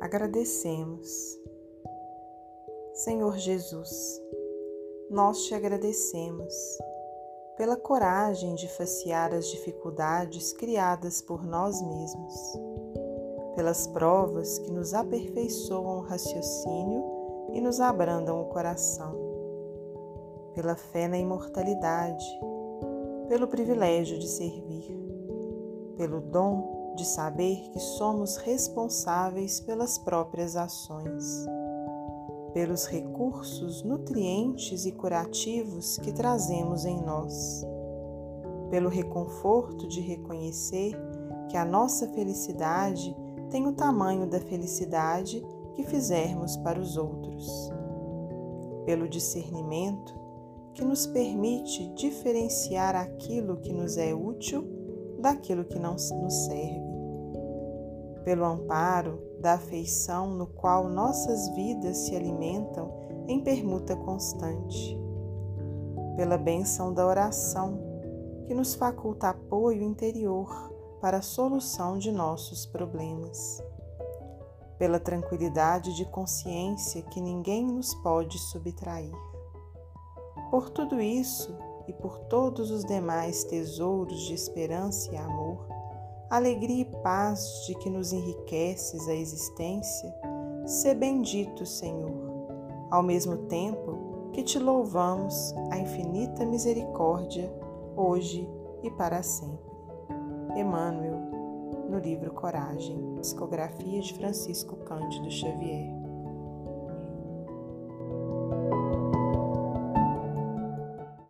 agradecemos. Senhor Jesus, nós te agradecemos pela coragem de facear as dificuldades criadas por nós mesmos, pelas provas que nos aperfeiçoam o raciocínio e nos abrandam o coração, pela fé na imortalidade, pelo privilégio de servir, pelo dom de saber que somos responsáveis pelas próprias ações, pelos recursos nutrientes e curativos que trazemos em nós, pelo reconforto de reconhecer que a nossa felicidade tem o tamanho da felicidade que fizermos para os outros, pelo discernimento que nos permite diferenciar aquilo que nos é útil daquilo que não nos serve. Pelo amparo da afeição no qual nossas vidas se alimentam em permuta constante, pela bênção da oração, que nos faculta apoio interior para a solução de nossos problemas, pela tranquilidade de consciência que ninguém nos pode subtrair. Por tudo isso e por todos os demais tesouros de esperança e amor, alegria e paz de que nos enriqueces a existência, se bendito, Senhor, ao mesmo tempo que te louvamos a infinita misericórdia, hoje e para sempre. Emmanuel, no livro Coragem, psicografia de Francisco Cândido Xavier.